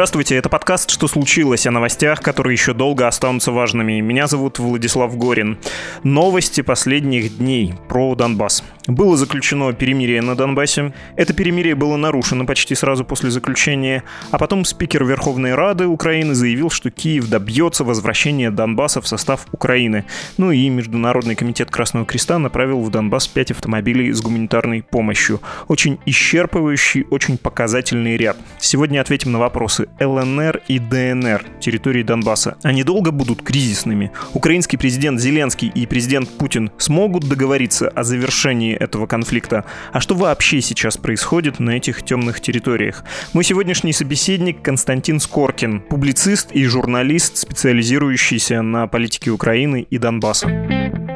Здравствуйте, это подкаст «Что случилось?» о новостях, которые еще долго останутся важными. Меня зовут Владислав Горин. Новости последних дней про Донбасс. Было заключено перемирие на Донбассе. Это перемирие было нарушено почти сразу после заключения. А потом спикер Верховной Рады Украины заявил, что Киев добьется возвращения Донбасса в состав Украины. Ну и Международный комитет Красного Креста направил в Донбасс 5 автомобилей с гуманитарной помощью. Очень исчерпывающий, очень показательный ряд. Сегодня ответим на вопрос, вопросы ЛНР и ДНР территории Донбасса. Они долго будут кризисными? Украинский президент Зеленский и президент Путин смогут договориться о завершении этого конфликта? А что вообще сейчас происходит на этих темных территориях? Мой сегодняшний собеседник Константин Скоркин, публицист и журналист, специализирующийся на политике Украины и Донбасса.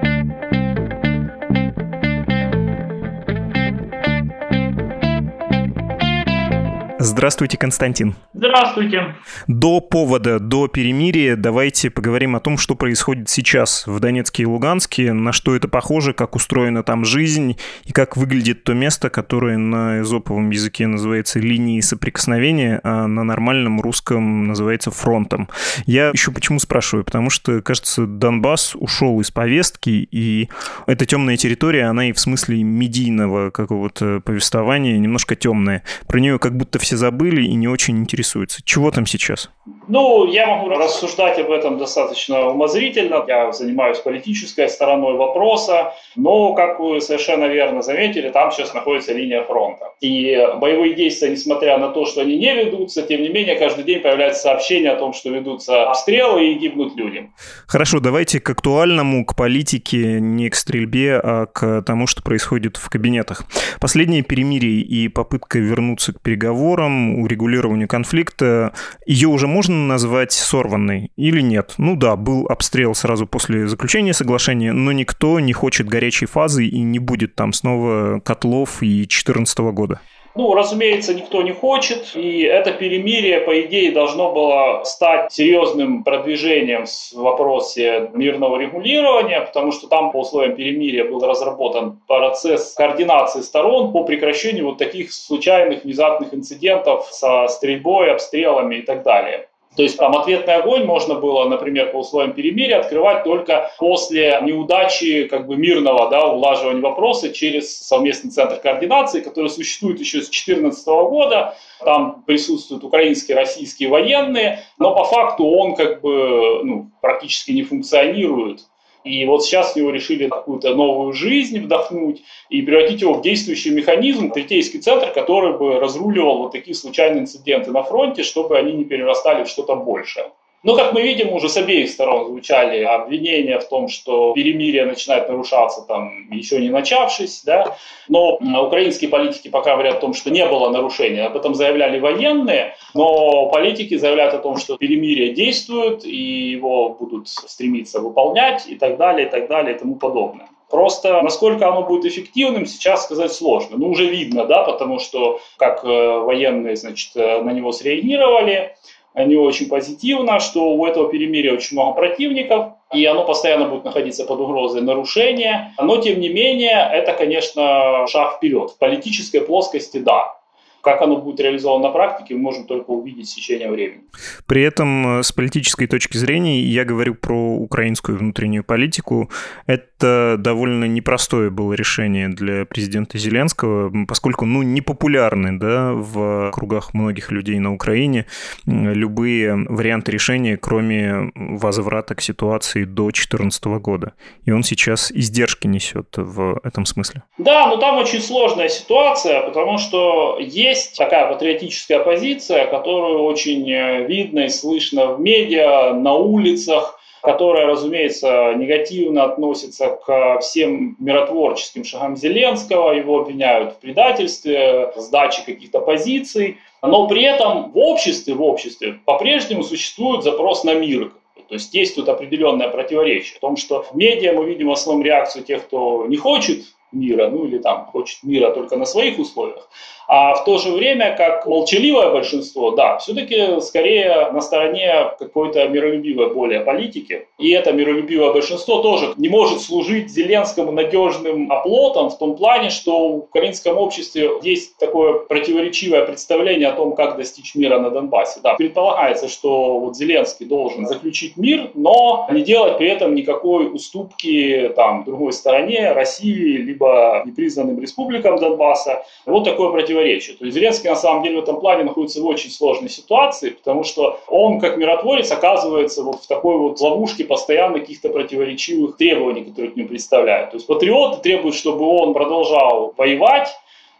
Здравствуйте, Константин. Здравствуйте. До повода, до перемирия давайте поговорим о том, что происходит сейчас в Донецке и Луганске, на что это похоже, как устроена там жизнь и как выглядит то место, которое на эзоповом языке называется линией соприкосновения, а на нормальном русском называется фронтом. Я еще почему спрашиваю? Потому что, кажется, Донбасс ушел из повестки, и эта темная территория, она и в смысле медийного какого-то повествования немножко темная. Про нее как будто все все забыли и не очень интересуются. Чего там сейчас? Ну, я могу рассуждать об этом достаточно умозрительно. Я занимаюсь политической стороной вопроса, но, как вы совершенно верно заметили, там сейчас находится линия фронта. И боевые действия, несмотря на то, что они не ведутся, тем не менее, каждый день появляются сообщения о том, что ведутся обстрелы и гибнут люди. Хорошо, давайте к актуальному, к политике, не к стрельбе, а к тому, что происходит в кабинетах. Последнее перемирие и попытка вернуться к переговорам переговорам, урегулированию конфликта, ее уже можно назвать сорванной или нет? Ну да, был обстрел сразу после заключения соглашения, но никто не хочет горячей фазы и не будет там снова котлов и 2014 года. Ну, разумеется, никто не хочет, и это перемирие, по идее, должно было стать серьезным продвижением в вопросе мирного регулирования, потому что там по условиям перемирия был разработан процесс координации сторон по прекращению вот таких случайных внезапных инцидентов со стрельбой, обстрелами и так далее. То есть там ответный огонь можно было, например, по условиям перемирия открывать только после неудачи как бы мирного да, улаживания вопроса через совместный центр координации, который существует еще с 2014 года. Там присутствуют украинские, российские военные, но по факту он как бы ну, практически не функционирует. И вот сейчас его решили какую-то новую жизнь вдохнуть и превратить его в действующий механизм, третейский центр, который бы разруливал вот такие случайные инциденты на фронте, чтобы они не перерастали в что-то большее. Но, как мы видим, уже с обеих сторон звучали обвинения в том, что перемирие начинает нарушаться, там, еще не начавшись. Да? Но украинские политики пока говорят о том, что не было нарушения. Об этом заявляли военные, но политики заявляют о том, что перемирие действует, и его будут стремиться выполнять, и так далее, и так далее, и тому подобное. Просто насколько оно будет эффективным, сейчас сказать сложно. Ну, уже видно, да, потому что как э, военные, значит, э, на него среагировали, не очень позитивно, что у этого перемирия очень много противников, и оно постоянно будет находиться под угрозой нарушения. Но, тем не менее, это, конечно, шаг вперед. В политической плоскости – да. Как оно будет реализовано на практике, мы можем только увидеть с течением времени. При этом, э, с политической точки зрения, я говорю про украинскую внутреннюю политику, это довольно непростое было решение для президента Зеленского, поскольку, ну, непопулярны, да, в кругах многих людей на Украине любые варианты решения, кроме возврата к ситуации до 2014 года. И он сейчас издержки несет в этом смысле. Да, но там очень сложная ситуация, потому что есть есть такая патриотическая позиция, которую очень э, видно и слышно в медиа, на улицах, которая, разумеется, негативно относится к всем миротворческим шагам Зеленского, его обвиняют в предательстве, сдаче каких-то позиций, но при этом в обществе, в обществе по-прежнему существует запрос на мир, то есть есть тут определенное противоречие. В том, что в медиа мы видим в основном реакцию тех, кто не хочет мира, ну или там хочет мира только на своих условиях. А в то же время, как молчаливое большинство, да, все-таки скорее на стороне какой-то миролюбивой более политики. И это миролюбивое большинство тоже не может служить Зеленскому надежным оплотом в том плане, что в украинском обществе есть такое противоречивое представление о том, как достичь мира на Донбассе. Да, предполагается, что вот Зеленский должен заключить мир, но не делать при этом никакой уступки там, другой стороне, России, либо непризнанным республикам Донбасса. Вот такое противоречие противоречия. То есть Зеленский на самом деле в этом плане находится в очень сложной ситуации, потому что он как миротворец оказывается вот в такой вот ловушке постоянно каких-то противоречивых требований, которые к нему представляют. То есть патриоты требуют, чтобы он продолжал воевать,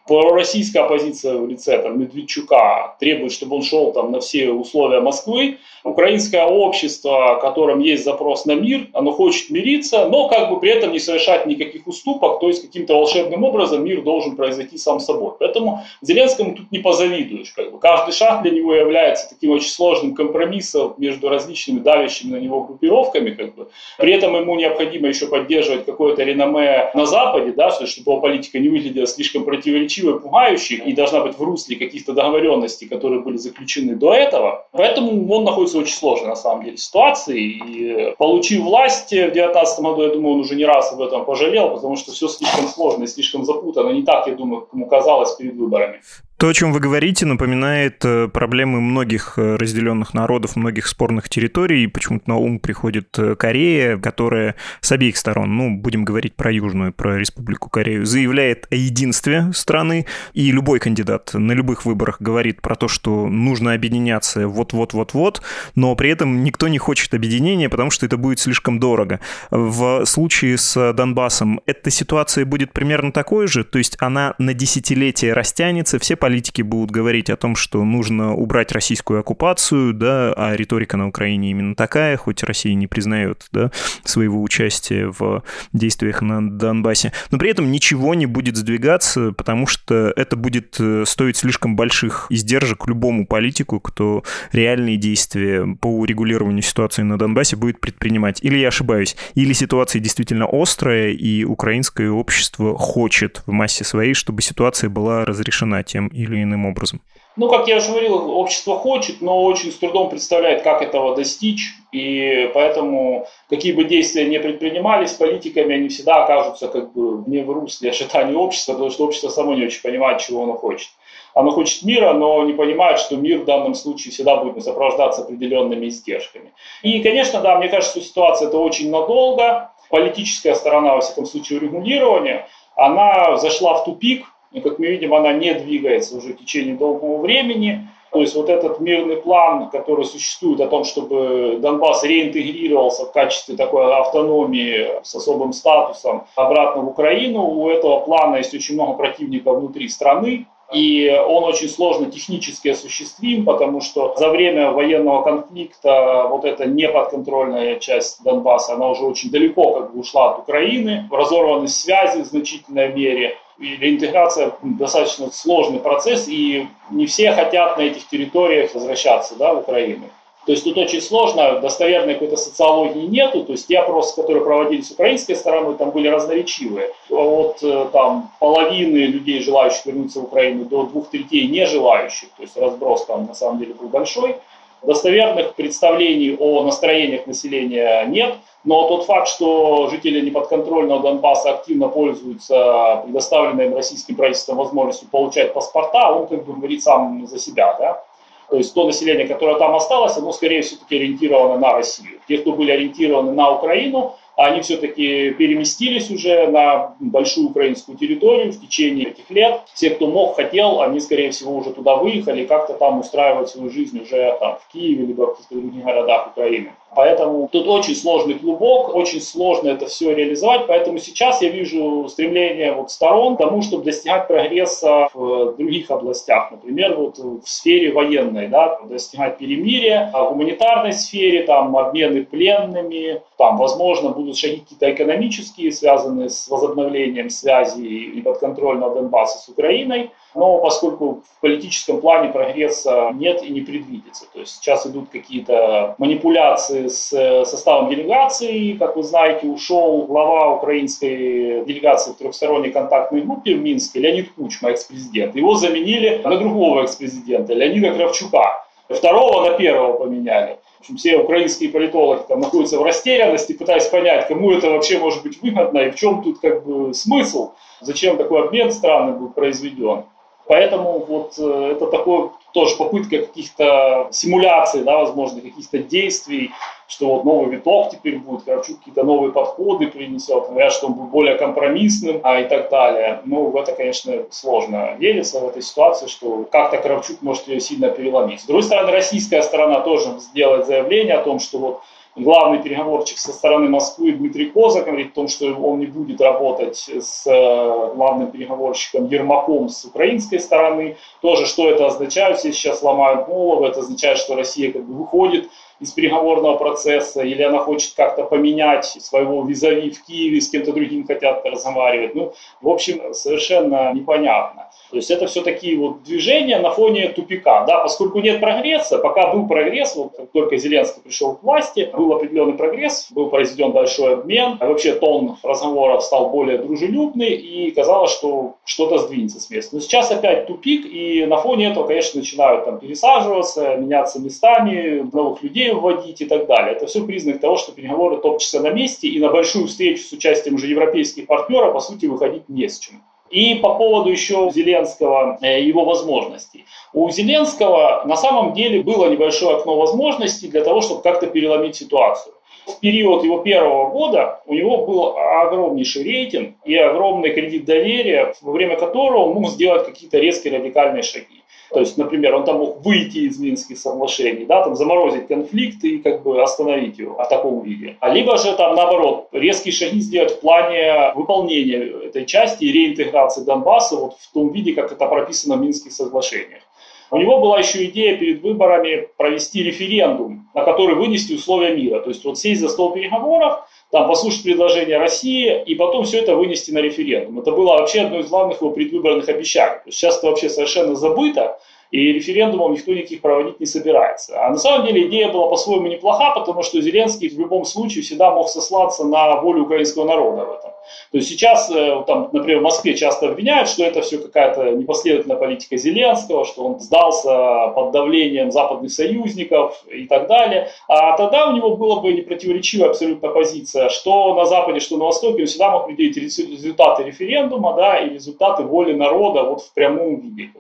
пророссийская оппозиция в лице там, Медведчука требует, чтобы он шел там, на все условия Москвы. Украинское общество, в котором есть запрос на мир, оно хочет мириться, но как бы при этом не совершать никаких уступок, то есть каким-то волшебным образом мир должен произойти сам собой. Поэтому Зеленскому тут не позавидуешь. Как бы. Каждый шаг для него является таким очень сложным компромиссом между различными давящими на него группировками. Как бы. При этом ему необходимо еще поддерживать какое-то реноме на Западе, да, чтобы его политика не выглядела слишком противоречивой противоречиво пугающих и должна быть в русле каких-то договоренностей, которые были заключены до этого. Поэтому он находится в очень сложной, на самом деле, ситуации. И получив власть в 2019 году, я думаю, он уже не раз об этом пожалел, потому что все слишком сложно и слишком запутано. Не так, я думаю, как ему казалось перед выборами. То, о чем вы говорите, напоминает э, проблемы многих э, разделенных народов, многих спорных территорий. Почему-то на ум приходит э, Корея, которая с обеих сторон, ну, будем говорить про Южную, про Республику Корею, заявляет о единстве страны. И любой кандидат на любых выборах говорит про то, что нужно объединяться вот-вот-вот-вот, но при этом никто не хочет объединения, потому что это будет слишком дорого. В случае с Донбассом эта ситуация будет примерно такой же, то есть она на десятилетия растянется, все политики будут говорить о том, что нужно убрать российскую оккупацию, да, а риторика на Украине именно такая, хоть Россия не признает да, своего участия в действиях на Донбассе. Но при этом ничего не будет сдвигаться, потому что это будет э, стоить слишком больших издержек любому политику, кто реальные действия по урегулированию ситуации на Донбассе будет предпринимать. Или я ошибаюсь, или ситуация действительно острая, и украинское общество хочет в массе своей, чтобы ситуация была разрешена тем или иным образом? Ну, как я уже говорил, общество хочет, но очень с трудом представляет, как этого достичь. И поэтому, какие бы действия не предпринимались политиками, они всегда окажутся как бы не в русле ожидания общества, потому что общество само не очень понимает, чего оно хочет. Оно хочет мира, но не понимает, что мир в данном случае всегда будет сопровождаться определенными издержками. И, конечно, да, мне кажется, что ситуация это очень надолго. Политическая сторона, во всяком случае, урегулирования, она зашла в тупик, и, как мы видим, она не двигается уже в течение долгого времени. То есть вот этот мирный план, который существует о том, чтобы Донбасс реинтегрировался в качестве такой автономии с особым статусом обратно в Украину, у этого плана есть очень много противников внутри страны. И он очень сложно технически осуществим, потому что за время военного конфликта вот эта неподконтрольная часть Донбасса, она уже очень далеко как бы ушла от Украины, разорваны связи в значительной мере и реинтеграция достаточно сложный процесс, и не все хотят на этих территориях возвращаться да, в Украину. То есть тут очень сложно, достоверной какой-то социологии нету. То есть те опросы, которые проводились с украинской стороны, там были разноречивые. От э, там, половины людей, желающих вернуться в Украину, до двух третей не желающих. То есть разброс там на самом деле был большой. Достоверных представлений о настроениях населения нет. Но тот факт, что жители неподконтрольного Донбасса активно пользуются предоставленной им российским правительством возможностью получать паспорта, он как бы говорит сам за себя. Да? То есть то население, которое там осталось, оно скорее все-таки ориентировано на Россию. Те, кто были ориентированы на Украину, они все-таки переместились уже на большую украинскую территорию в течение этих лет. Все, кто мог, хотел, они, скорее всего, уже туда выехали, как-то там устраивать свою жизнь уже там, в Киеве, либо в каких-то других городах Украины. Поэтому тут очень сложный клубок, очень сложно это все реализовать. Поэтому сейчас я вижу стремление вот сторон к тому, чтобы достигать прогресса в других областях. Например, вот в сфере военной, да, достигать перемирия, в гуманитарной сфере, там, обмены пленными, там, возможно, будут шаги какие-то экономические, связанные с возобновлением связи и подконтрольного Донбасса с Украиной. Но поскольку в политическом плане прогресса нет и не предвидится. То есть сейчас идут какие-то манипуляции с составом делегации. Как вы знаете, ушел глава украинской делегации в трехсторонней контактной группе в Минске Леонид Кучма, экс-президент. Его заменили на другого экс-президента, Леонида Кравчука. Второго на первого поменяли. В общем, все украинские политологи там находятся в растерянности, пытаясь понять, кому это вообще может быть выгодно и в чем тут как бы смысл, зачем такой обмен странный был произведен. Поэтому вот э, это такой тоже попытка каких-то симуляций, да, возможно, каких-то действий, что вот новый виток теперь будет, Кравчук какие-то новые подходы принесет, говорят, что он будет более компромиссным а, и так далее. Ну, в это, конечно, сложно вериться в этой ситуации, что как-то Кравчук может ее сильно переломить. С другой стороны, российская сторона тоже сделает заявление о том, что вот главный переговорчик со стороны Москвы Дмитрий Коза говорит о том, что он не будет работать с э, главным переговорщиком Ермаком с украинской стороны. Тоже, что это означает, все сейчас ломают голову, это означает, что Россия как бы выходит из переговорного процесса, или она хочет как-то поменять своего визави в Киеве, с кем-то другим хотят разговаривать. Ну, в общем, совершенно непонятно. То есть это все такие вот движения на фоне тупика, да, поскольку нет прогресса, пока был прогресс, вот как только Зеленский пришел к власти, был определенный прогресс, был произведен большой обмен, а вообще тон разговоров стал более дружелюбный и казалось, что что-то сдвинется с места. Но сейчас опять тупик, и на фоне этого, конечно, начинают там пересаживаться, меняться местами, новых людей вводить и так далее. Это все признак того, что переговоры топчутся на месте, и на большую встречу с участием уже европейских партнеров, по сути, выходить не с чем. И по поводу еще Зеленского, э, его возможностей. У Зеленского на самом деле было небольшое окно возможностей для того, чтобы как-то переломить ситуацию. В период его первого года у него был огромнейший рейтинг и огромный кредит доверия, во время которого он мог сделать какие-то резкие радикальные шаги. То есть, например, он там мог выйти из Минских соглашений, да, там заморозить конфликт и как бы остановить его в таком виде. А либо же там наоборот, резкие шаги сделать в плане выполнения этой части и реинтеграции Донбасса вот в том виде, как это прописано в Минских соглашениях. У него была еще идея перед выборами провести референдум, на который вынести условия мира. То есть вот сесть за стол переговоров, там послушать предложение России и потом все это вынести на референдум. Это было вообще одно из главных его предвыборных обещаний. Сейчас это вообще совершенно забыто, и референдумов никто никаких проводить не собирается. А на самом деле идея была по-своему неплоха, потому что Зеленский в любом случае всегда мог сослаться на волю украинского народа в этом. То есть сейчас, э, там, например, в Москве часто обвиняют, что это все какая-то непоследовательная политика Зеленского, что он сдался под давлением западных союзников и так далее. А тогда у него была бы непротиворечивая абсолютно позиция, что на Западе, что на Востоке, он всегда мог определить результаты референдума да, и результаты воли народа вот в прямом виде.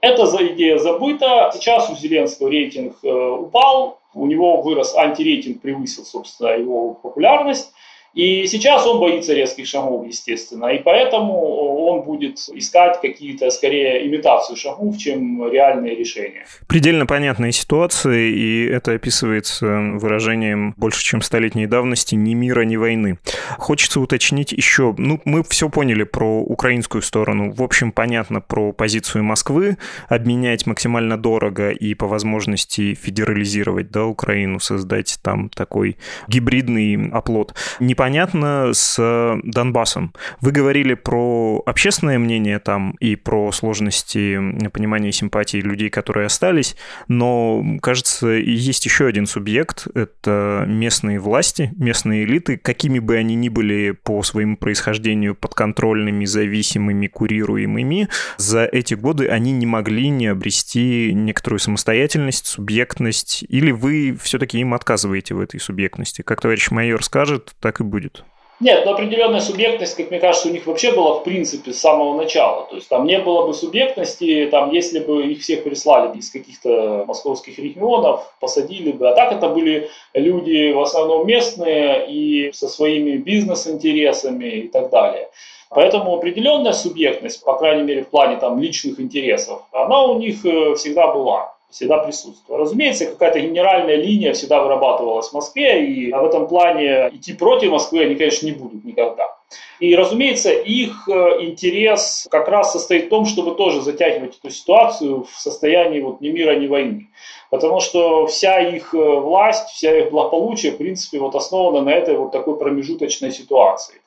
Эта идея забыта. Сейчас у Зеленского рейтинг э, упал, у него вырос антирейтинг, превысил, собственно, его популярность. И сейчас он боится резких шагов, естественно, и поэтому он будет искать какие-то, скорее, имитацию шагов, чем реальные решения. Предельно понятная ситуация, и это описывается выражением больше, чем столетней давности «ни мира, ни войны». Хочется уточнить еще, ну, мы все поняли про украинскую сторону, в общем, понятно про позицию Москвы, обменять максимально дорого и по возможности федерализировать, да, Украину, создать там такой гибридный оплот. Не непонятно с Донбассом. Вы говорили про общественное мнение там и про сложности понимания и симпатии людей, которые остались, но, кажется, есть еще один субъект — это местные власти, местные элиты, какими бы они ни были по своему происхождению подконтрольными, зависимыми, курируемыми, за эти годы они не могли не обрести некоторую самостоятельность, субъектность, или вы все-таки им отказываете в этой субъектности? Как товарищ майор скажет, так и будет. Нет, но определенная субъектность, как мне кажется, у них вообще была в принципе с самого начала. То есть там не было бы субъектности, там, если бы их всех прислали из каких-то московских регионов, посадили бы. А так это были люди в основном местные и со своими бизнес-интересами и так далее. Поэтому определенная субъектность, по крайней мере в плане там, личных интересов, она у них э, всегда была всегда присутствовала. Разумеется, какая-то генеральная линия всегда вырабатывалась в Москве, и в этом плане идти против Москвы они, конечно, не будут никогда. И, разумеется, их э, интерес как раз состоит в том, чтобы тоже затягивать эту ситуацию в состоянии вот ни мира, ни войны. Потому что вся их власть, вся их благополучие, в принципе, вот основана на этой вот такой промежуточной ситуации.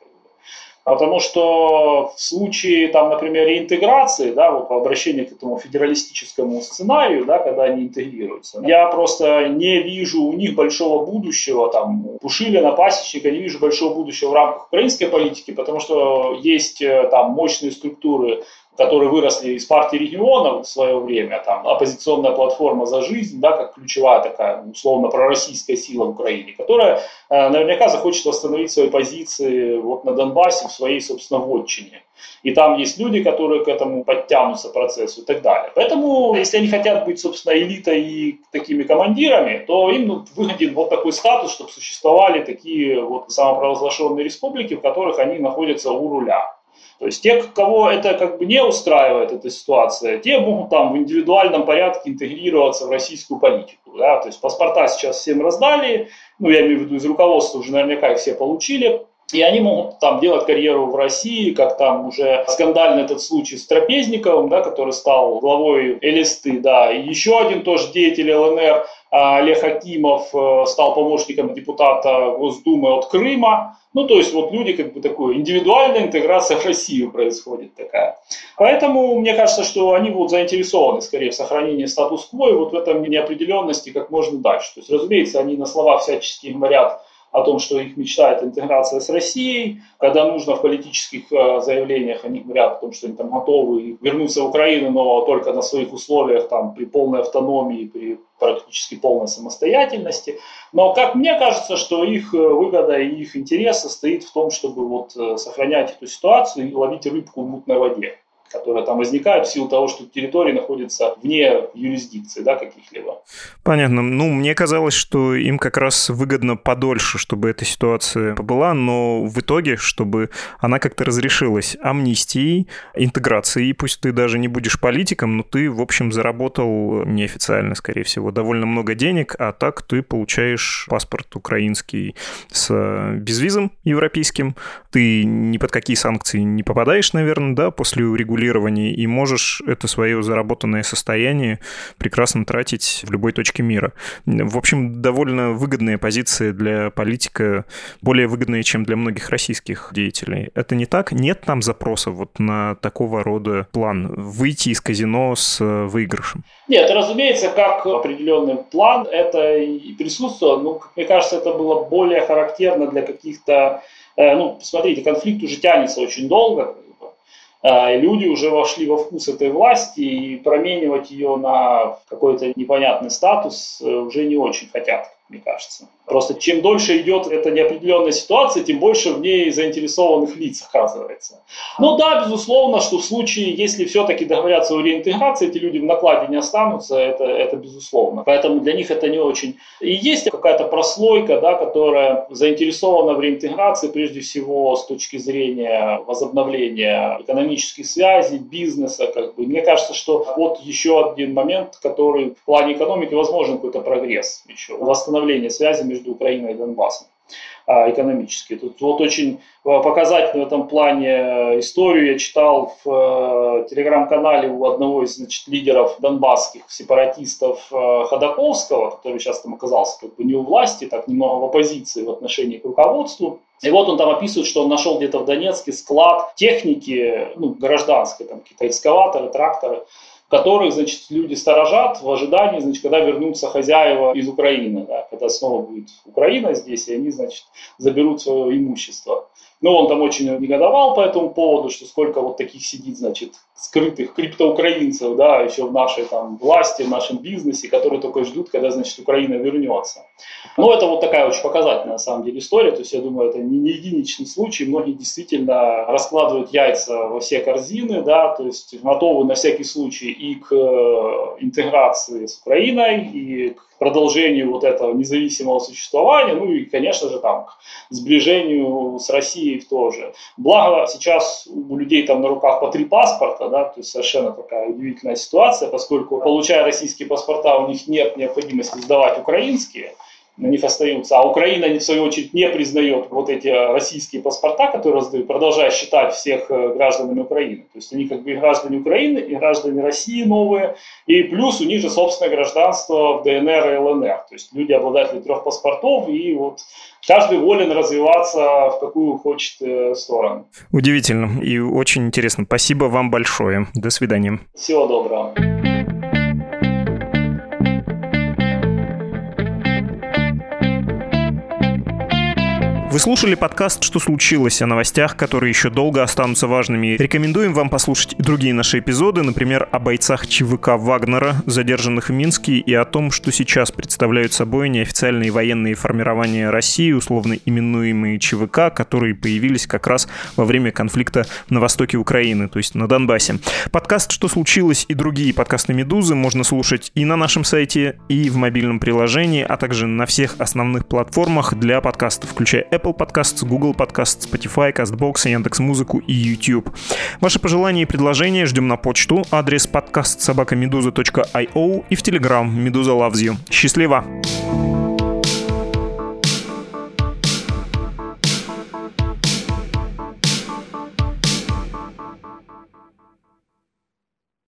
Потому что в случае, там, например, реинтеграции, да, вот по обращению к этому федералистическому сценарию, да, когда они интегрируются, я просто не вижу у них большого будущего, там, Пушилина, Пасечника, не вижу большого будущего в рамках украинской политики, потому что есть э, там мощные структуры которые выросли из партии регионов в свое время, там, оппозиционная платформа «За жизнь», да, как ключевая такая, условно, пророссийская сила в Украине, которая э, наверняка захочет восстановить свои позиции вот на Донбассе в своей, собственно, вотчине. И там есть люди, которые к этому подтянутся процессу и так далее. Поэтому, если они хотят быть, собственно, элитой и такими командирами, то им ну, выгоден вот такой статус, чтобы существовали такие вот самопровозглашенные республики, в которых они находятся у руля. То есть те, кого это как бы не устраивает, эта ситуация, те могут там в индивидуальном порядке интегрироваться в российскую политику. Да? То есть паспорта сейчас всем раздали, ну я имею в виду из руководства уже наверняка их все получили, и они могут там делать карьеру в России, как там уже скандальный этот случай с Трапезниковым, да, который стал главой Элисты, да, и еще один тоже деятель ЛНР, Олег Акимов э, стал помощником депутата Госдумы от Крыма. Ну, то есть вот люди, как бы такой, индивидуальная интеграция в Россию происходит такая. Поэтому мне кажется, что они будут заинтересованы скорее в сохранении статус-кво и вот в этом неопределенности как можно дальше. То есть, разумеется, они на слова всячески говорят, о том, что их мечта это интеграция с Россией. Когда нужно в политических э, заявлениях, они говорят о том, что они там готовы вернуться в Украину, но только на своих условиях, там, при полной автономии, при практически полной самостоятельности. Но, как мне кажется, что их э, выгода и их интерес состоит в том, чтобы вот э, сохранять эту ситуацию и ловить рыбку в мутной воде которые там возникают в силу того, что территории находятся вне юрисдикции да, каких-либо. Понятно. Ну, мне казалось, что им как раз выгодно подольше, чтобы эта ситуация была, но в итоге, чтобы она как-то разрешилась амнистией, интеграцией, пусть ты даже не будешь политиком, но ты, в общем, заработал неофициально, скорее всего, довольно много денег, а так ты получаешь паспорт украинский с безвизом европейским, ты ни под какие санкции не попадаешь, наверное, да, после урегулирования регулировании, и можешь это свое заработанное состояние прекрасно тратить в любой точке мира. В общем, довольно выгодная позиция для политика, более выгодная, чем для многих российских деятелей. Это не так? Нет там запроса вот на такого рода план выйти из казино с э, выигрышем? Нет, разумеется, как определенный план это и присутствовало. Ну, мне кажется, это было более характерно для каких-то э, ну, посмотрите, конфликт уже тянется очень долго, а, люди уже вошли во вкус этой власти и променивать ее на какой-то непонятный статус э, уже не очень хотят, мне кажется. Просто чем дольше идет эта неопределенная ситуация, тем больше в ней заинтересованных лиц оказывается. Но да, безусловно, что в случае, если все-таки договорятся о реинтеграции, эти люди в накладе не останутся, это, это безусловно. Поэтому для них это не очень. И есть какая-то прослойка, да, которая заинтересована в реинтеграции прежде всего с точки зрения возобновления экономических связей, бизнеса. Как бы. Мне кажется, что вот еще один момент, который в плане экономики возможен какой-то прогресс еще, восстановление связи между Украиной и Донбассом а, экономически. Тут вот очень а, показательную в этом плане э, историю я читал в э, телеграм-канале у одного из значит, лидеров донбасских сепаратистов э, Ходаковского, который сейчас там оказался как бы не у власти, так немного в оппозиции в отношении к руководству. И вот он там описывает, что он нашел где-то в Донецке склад техники, ну, гражданской, там какие-то экскаваторы, тракторы, которых, значит, люди сторожат в ожидании, значит, когда вернутся хозяева из Украины, да, когда снова будет Украина здесь, и они, значит, заберут свое имущество. Ну, он там очень негодовал по этому поводу, что сколько вот таких сидит, значит, скрытых криптоукраинцев, да, еще в нашей там власти, в нашем бизнесе, которые только ждут, когда, значит, Украина вернется. Ну, это вот такая очень показательная, на самом деле, история. То есть, я думаю, это не, не единичный случай. Многие действительно раскладывают яйца во все корзины, да, то есть готовы на всякий случай и к э, интеграции с Украиной, и к продолжению вот этого независимого существования, ну и, конечно же, там, к сближению с Россией тоже. Благо, сейчас у людей там на руках по три паспорта, да, то есть совершенно такая удивительная ситуация, поскольку, получая российские паспорта, у них нет необходимости сдавать украинские, на них остаются. А Украина, в свою очередь, не признает вот эти российские паспорта, которые раздают, продолжая считать всех э, гражданами Украины. То есть они как бы и граждане Украины, и граждане России новые, и плюс у них же собственное гражданство в ДНР и ЛНР. То есть люди обладатели трех паспортов, и вот каждый волен развиваться в какую хочет э, сторону. Удивительно и очень интересно. Спасибо вам большое. До свидания. Всего доброго. Вы слушали подкаст «Что случилось?» о новостях, которые еще долго останутся важными. Рекомендуем вам послушать и другие наши эпизоды, например, о бойцах ЧВК Вагнера, задержанных в Минске, и о том, что сейчас представляют собой неофициальные военные формирования России, условно именуемые ЧВК, которые появились как раз во время конфликта на востоке Украины, то есть на Донбассе. Подкаст «Что случилось?» и другие подкасты «Медузы» можно слушать и на нашем сайте, и в мобильном приложении, а также на всех основных платформах для подкастов, включая Apple Apple Podcasts, Google Podcasts, Spotify, CastBox, Яндекс.Музыку и YouTube. Ваши пожелания и предложения ждем на почту. Адрес подкаст собакамедуза.io и в Telegram Медуза Loves You. Счастливо!